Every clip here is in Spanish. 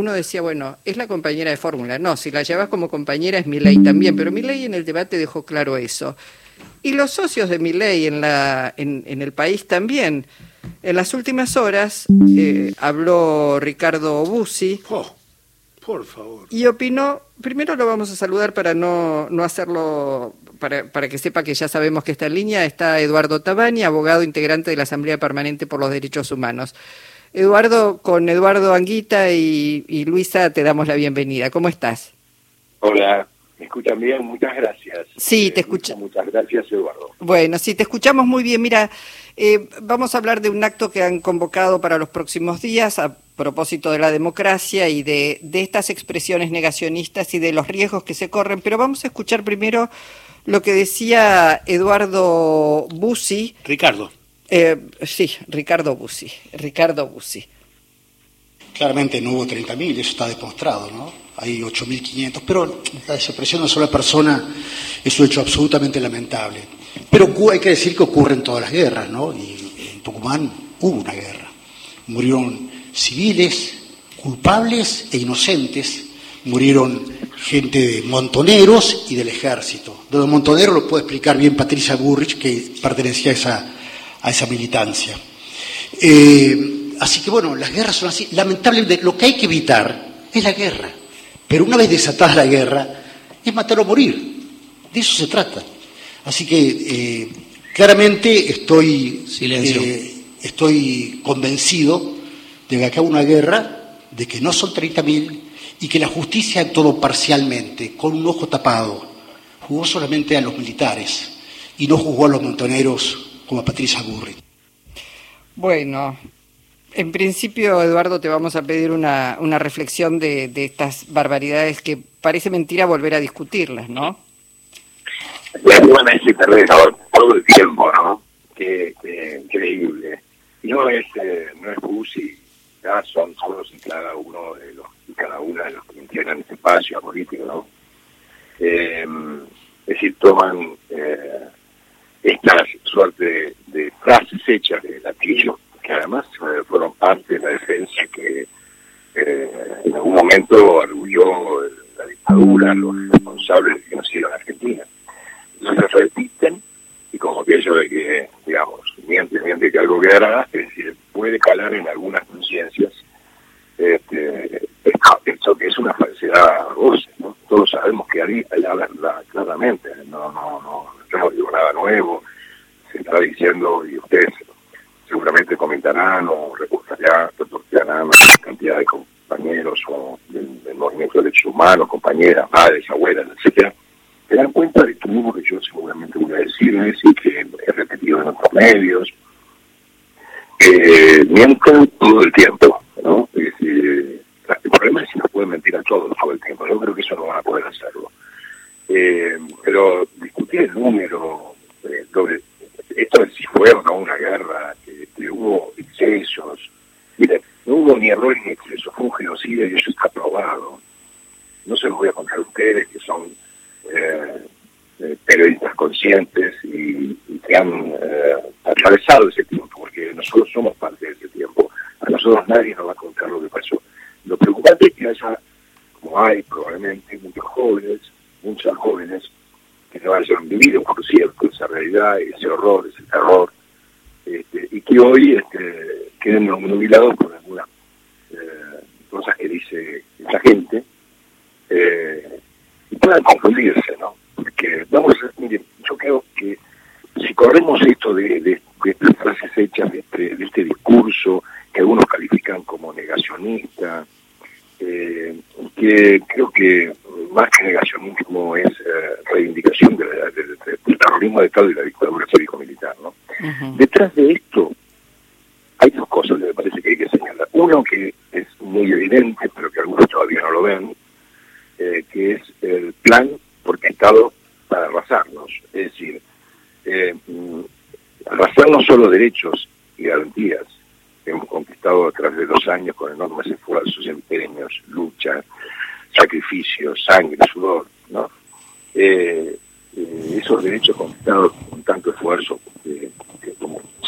uno decía, bueno, es la compañera de fórmula. No, si la llevas como compañera es Milei también, pero Milei en el debate dejó claro eso. Y los socios de Milei en, la, en, en el país también. En las últimas horas eh, habló Ricardo Bussi. Oh, por favor. Y opinó, primero lo vamos a saludar para no, no hacerlo, para, para, que sepa que ya sabemos que está en línea, está Eduardo Tabani, abogado integrante de la Asamblea Permanente por los Derechos Humanos. Eduardo, con Eduardo Anguita y, y Luisa te damos la bienvenida. ¿Cómo estás? Hola, ¿Me escuchan bien? Muchas gracias. Sí, te escucho. Muchas gracias, Eduardo. Bueno, sí, te escuchamos muy bien. Mira, eh, vamos a hablar de un acto que han convocado para los próximos días a propósito de la democracia y de, de estas expresiones negacionistas y de los riesgos que se corren, pero vamos a escuchar primero lo que decía Eduardo Bussi. Ricardo. Eh, sí, Ricardo Bussi. Ricardo Bussi. Claramente no hubo 30.000, eso está demostrado, ¿no? Hay 8.500, pero la desaparición de una sola persona es un hecho absolutamente lamentable. Pero hay que decir que ocurre en todas las guerras, ¿no? Y en Tucumán hubo una guerra. Murieron civiles, culpables e inocentes, murieron gente de montoneros y del ejército. De los montoneros lo puede explicar bien Patricia Burrich, que pertenecía a esa, a esa militancia. Eh, así que bueno, las guerras son así. Lamentablemente, lo que hay que evitar es la guerra. Pero una vez desatada la guerra, es matar o morir. De eso se trata. Así que eh, claramente estoy, eh, estoy convencido de que acá una guerra, de que no son 30.000 y que la justicia actuó parcialmente, con un ojo tapado. Jugó solamente a los militares y no jugó a los montoneros como a Patricia Burri. Bueno, en principio, Eduardo, te vamos a pedir una, una reflexión de, de, estas barbaridades que parece mentira volver a discutirlas, ¿no? Bueno, es perder todo el tiempo, ¿no? Qué, qué increíble. Y no es, eh, no es Bussi, ya son todos y cada uno de los, y cada una de los que integran este espacio político, ¿no? Eh, es decir, toman eh, esta suerte de, de frases hechas de latillo que además eh, fueron parte de la defensa que eh, en algún momento arguyó la dictadura, los responsables de genocidio en Argentina. No se repiten y como aquello de que, digamos, miente, miente que algo quedará, es decir, puede calar en algunas conciencias este, esto que es una falsedad voces, ¿no? Todos sabemos que ahí hay la verdad, claramente, no, no, no, no digo nada nuevo, se está diciendo, y ustedes seguramente comentarán o reportarán, reportarán a cantidad de compañeros o del, movimiento de derechos humanos, compañeras, madres, abuelas, etcétera, se dan cuenta de esto mismo que yo seguramente voy a decirles y que he repetido en otros medios, que mienten todo el tiempo, ¿no? Es decir, el problema es si no pueden mentir a todos todo el tiempo, yo creo que eso no van a poder hacerlo. Eh, pero discutir el número, eh, sobre esto de si fue o no una guerra, excesos. Mire, no hubo ni error ni exceso, fue un genocidio y eso está probado. No se los voy a contar a ustedes que son eh, eh, periodistas conscientes y, que han eh, atravesado ese tiempo, porque nosotros somos parte de ese tiempo. A nosotros nadie nos va a contar lo que pasó. Lo preocupante es que haya, como hay probablemente, muchos jóvenes, muchas jóvenes, que no hayan vivido, por cierto, esa realidad, ese horror, ese terror, este, y que hoy este, queden nubilados por algunas eh, cosas que dice esa gente, eh, y puedan confundirse, ¿no? Porque vamos a, miren, yo creo que si corremos esto de, de, estas frases hechas, de este, de este discurso que algunos califican como negacionista, eh, que creo que más que negacionismo es eh, reivindicación del terrorismo de Estado y la dictadura Detrás de esto hay dos cosas que me parece que hay que señalar. Uno que es muy evidente, pero que algunos todavía no lo ven, eh, que es el plan orquestado para arrasarnos. Es decir, eh, arrasar no solo derechos y garantías, que hemos conquistado a través de dos años con enormes esfuerzos, empeños, lucha, sacrificios, sangre, sudor, ¿no? Eh, eh, esos derechos conquistados con tanto esfuerzo, que, que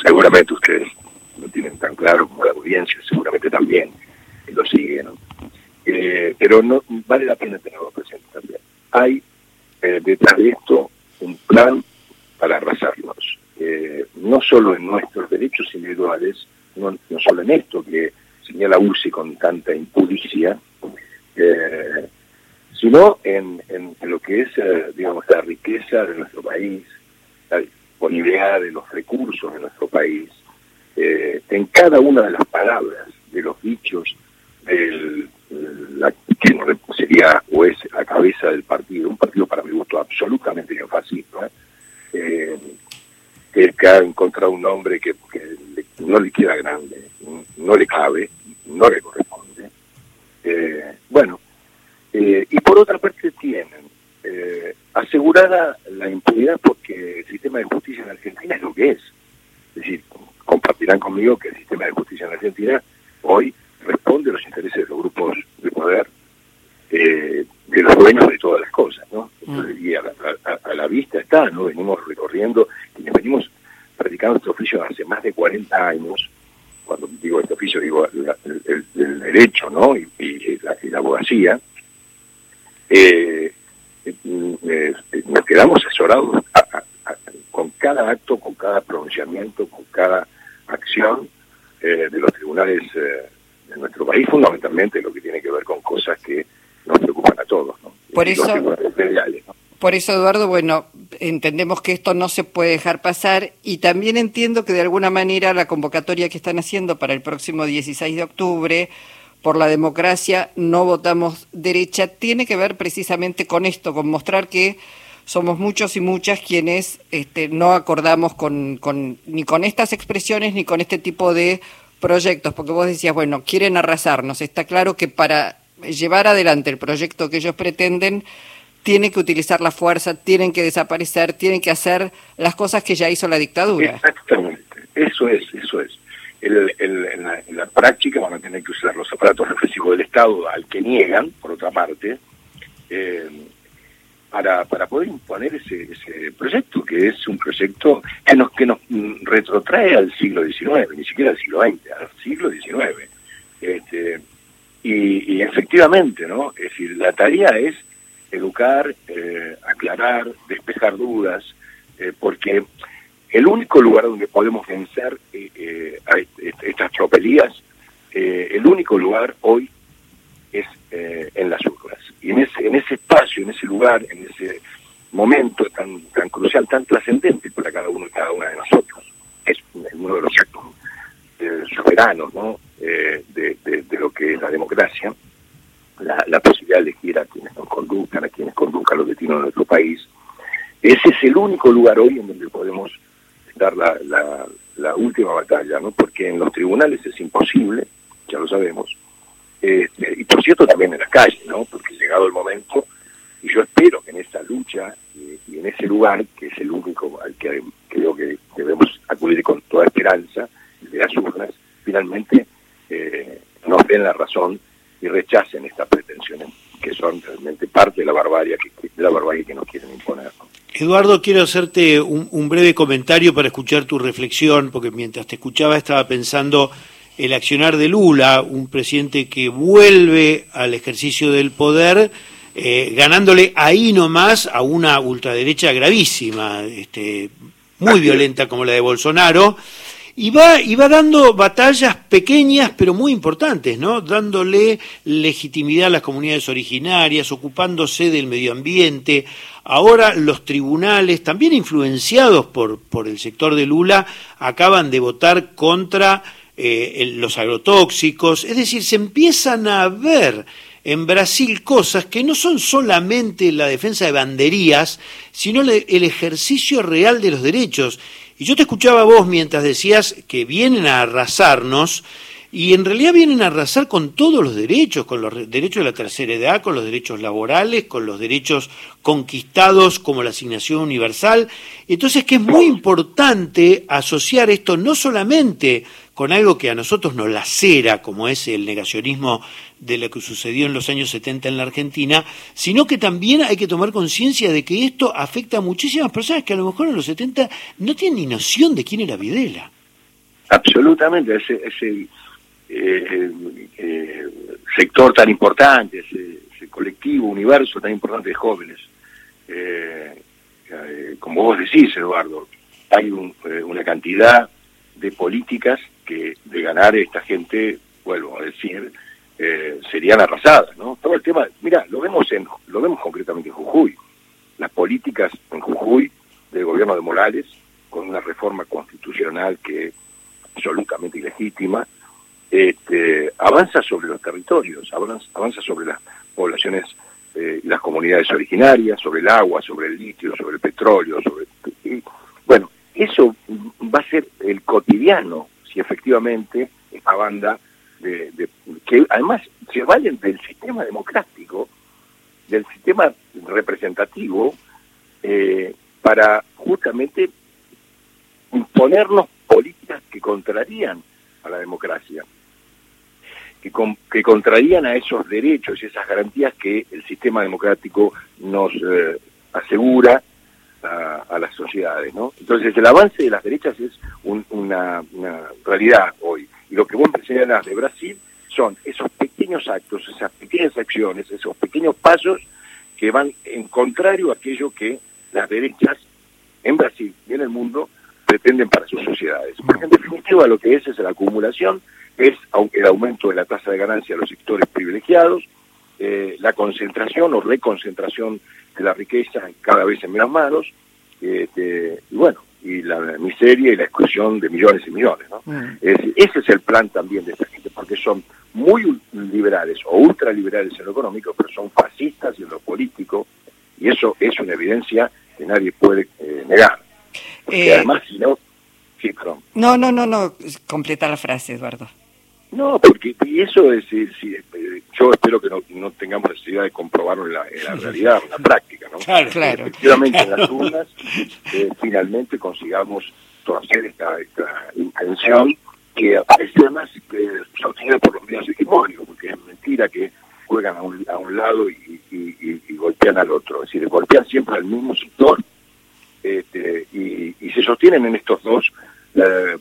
seguramente ustedes lo tienen tan claro como la audiencia, seguramente también lo sigue, ¿no? Eh, pero no vale la pena tenerlo presente también. Hay eh, detrás de esto un plan para arrasarnos, eh, no solo en nuestros derechos individuales, no, no solo en esto que señala UCI con tanta eh, sino en, en, lo que es, digamos, la riqueza de nuestro país, la disponibilidad de los recursos de nuestro país, en cada una de las palabras, de los dichos, del, la, que sería o es la cabeza del partido, un partido para mi gusto absolutamente neofascista, eh, que, ha encontrado un nombre que, no le queda grande, no le cabe, no le corresponde. Eh, bueno, eh, y por otra parte tienen eh, asegurada la impunidad porque el sistema de justicia en Argentina es lo que es. Es decir, compartirán conmigo que el sistema de justicia en Argentina hoy responde a los intereses de los grupos de poder, eh, de los dueños de todas las cosas, ¿no? Mm. y a la, vista está, ¿no? Venimos recorriendo, quienes venimos practicando este oficio hace más de 40 años, cuando digo este oficio digo el, derecho, ¿no? Y, la, abogacía, eh, eh, nos quedamos asesorados con cada acto, con cada pronunciamiento, con cada acción de los tribunales en nuestro país, fundamentalmente lo que tiene que ver con cosas que nos preocupan a todos. ¿no? Por eso, por eso, Eduardo, bueno, entendemos que esto no se puede dejar pasar y también entiendo que de alguna manera la convocatoria que están haciendo para el próximo 16 de octubre por la democracia, no votamos derecha, tiene que ver precisamente con esto, con mostrar que somos muchos y muchas quienes este, no acordamos con, con, ni con estas expresiones ni con este tipo de proyectos, porque vos decías, bueno, quieren arrasarnos. Está claro que para llevar adelante el proyecto que ellos pretenden, tienen que utilizar la fuerza, tienen que desaparecer, tienen que hacer las cosas que ya hizo la dictadura eso es, eso es. en, la, práctica van a tener que usar los aparatos represivos del Estado al que niegan, por otra parte, eh, para, para poder imponer ese, ese proyecto, que es un proyecto que nos, que nos retrotrae al siglo XIX, ni siquiera al siglo XX, al siglo XIX. Este, y, efectivamente, ¿no? Es decir, la tarea es educar, eh, aclarar, despejar dudas, eh, porque el único lugar donde podemos vencer eh, a estas tropelías, el único lugar hoy es en las urnas. Y en ese, en ese espacio, en ese lugar, en ese momento tan, tan crucial, tan trascendente para cada uno y cada una de nosotros, es uno de los actos eh, soberanos ¿no? Eh, de, de, lo que es la democracia, la, la, posibilidad de elegir a quienes nos conduzcan, a quienes conduzcan los destinos de nuestro país. Ese es el único lugar hoy en donde podemos la, la, la última batalla, ¿no? porque en los tribunales es imposible, ya lo sabemos, este, y por cierto también en la calle, ¿no? Porque llegado el momento, y yo espero que en esta lucha y, en ese lugar, que es el único al que creo que debemos acudir con toda esperanza, de las urnas, finalmente eh, nos den la razón y rechacen estas pretensiones que son realmente parte de la barbarie que, de la barbarie que nos quieren imponer. Eduardo, quiero hacerte un breve comentario para escuchar tu reflexión, porque mientras te escuchaba estaba pensando el accionar de Lula, un presidente que vuelve al ejercicio del poder, eh, ganándole ahí nomás a una ultraderecha gravísima, este, muy violenta como la de Bolsonaro, y va, y va dando batallas pequeñas pero muy importantes, ¿no? Dándole legitimidad a las comunidades originarias, ocupándose del medio ambiente. Ahora los tribunales, también influenciados por, por el sector de Lula, acaban de votar contra eh, los agrotóxicos, es decir, se empiezan a ver en Brasil cosas que no son solamente la defensa de banderías, sino el ejercicio real de los derechos. Y yo te escuchaba vos mientras decías que vienen a arrasarnos, y en realidad vienen a arrasar con todos los derechos, con los derechos de la tercera edad, con los derechos laborales, con los derechos conquistados como la asignación universal. Entonces que es muy importante asociar esto no solamente con algo que a nosotros nos lacera, como es el negacionismo de lo que sucedió en los años 70 en la Argentina, sino que también hay que tomar conciencia de que esto afecta a muchísimas personas que a lo mejor en los 70 no tienen ni noción de quién era Videla. Absolutamente, ese, eh, eh, sector tan importante, ese, colectivo, universo tan importante de jóvenes. Eh, eh, como vos decís, Eduardo, hay una cantidad de políticas que de ganar esta gente, vuelvo a decir, serían arrasadas, ¿no? Todo el tema, mira, lo vemos en, lo vemos concretamente en Jujuy. Las políticas en Jujuy del gobierno de Morales, con una reforma constitucional que es absolutamente ilegítima, este, avanza sobre los territorios, avanza, sobre las poblaciones eh, y las comunidades originarias, sobre el agua, sobre el litio, sobre el petróleo, sobre bueno, eso va a ser el cotidiano si efectivamente esta banda de, que además se valen del sistema democrático, del sistema representativo, eh, para justamente imponernos políticas que contrarían a la democracia, que, que contrarían a esos derechos y esas garantías que el sistema democrático nos eh, asegura a, las sociedades. ¿no? Entonces el avance de las derechas es una, realidad hoy. Y lo que vos señalás de Brasil son esos pequeños actos, esas pequeñas acciones, esos pequeños pasos que van en contrario a aquello que las derechas en Brasil y en el mundo pretenden para sus sociedades. Porque en definitiva lo que es es la acumulación, es el aumento de la tasa de ganancia de los sectores privilegiados, eh, la concentración o reconcentración de la riqueza cada vez en menos manos, este, y bueno, y la miseria y la exclusión de millones y millones. ¿no? Mm. ese es el plan también de esta gente, porque son muy liberales o ultraliberales en lo económico, pero son fascistas en lo político, y eso es una evidencia que nadie puede eh, negar. Porque eh, además, si no... Sí, perdón. No, no, no, no, completa la frase, Eduardo. No, porque y eso es, eh, yo espero que no, tengamos necesidad de comprobarlo en la, realidad, en la práctica, ¿no? Claro, claro. Efectivamente, en las urnas finalmente consigamos torcer esta, esta intención que aparece además que sostenida por los medios hegemónicos, porque es mentira que juegan a un, a un lado y, golpean al otro, es decir, golpean siempre al mismo sector este, y, se sostienen en estos dos eh, eh,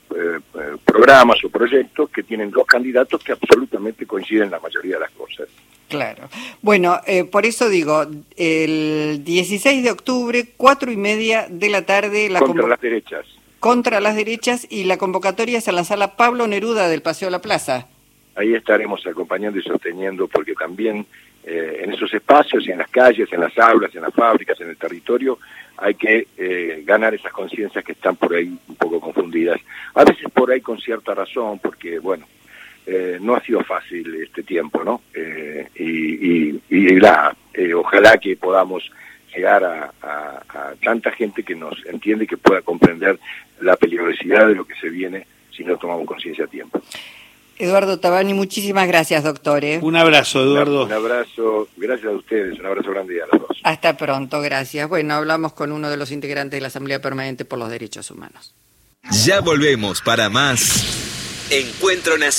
programas o proyectos que tienen dos candidatos que absolutamente coinciden en la mayoría de las cosas. Claro. Bueno, eh, por eso digo, el 16 de octubre, cuatro y media de la tarde... La contra las derechas. Contra las derechas y la convocatoria es en la sala Pablo Neruda del Paseo de la Plaza ahí estaremos acompañando y sosteniendo, porque también eh, en esos espacios, y en las calles, en las aulas, en las fábricas, en el territorio, hay que eh, ganar esas conciencias que están por ahí un poco confundidas. A veces por ahí con cierta razón, porque, bueno, eh, no ha sido fácil este tiempo, ¿no? y, y, la, ojalá que podamos llegar a, a tanta gente que nos entiende y que pueda comprender la peligrosidad de lo que se viene si no tomamos conciencia a tiempo. Eduardo Tabani, muchísimas gracias, doctor. ¿eh? Un abrazo, Eduardo. Un, abrazo, gracias a ustedes, un abrazo grande a los dos. Hasta pronto, gracias. Bueno, hablamos con uno de los integrantes de la Asamblea Permanente por los Derechos Humanos. Ya volvemos para más Encuentro Nacional.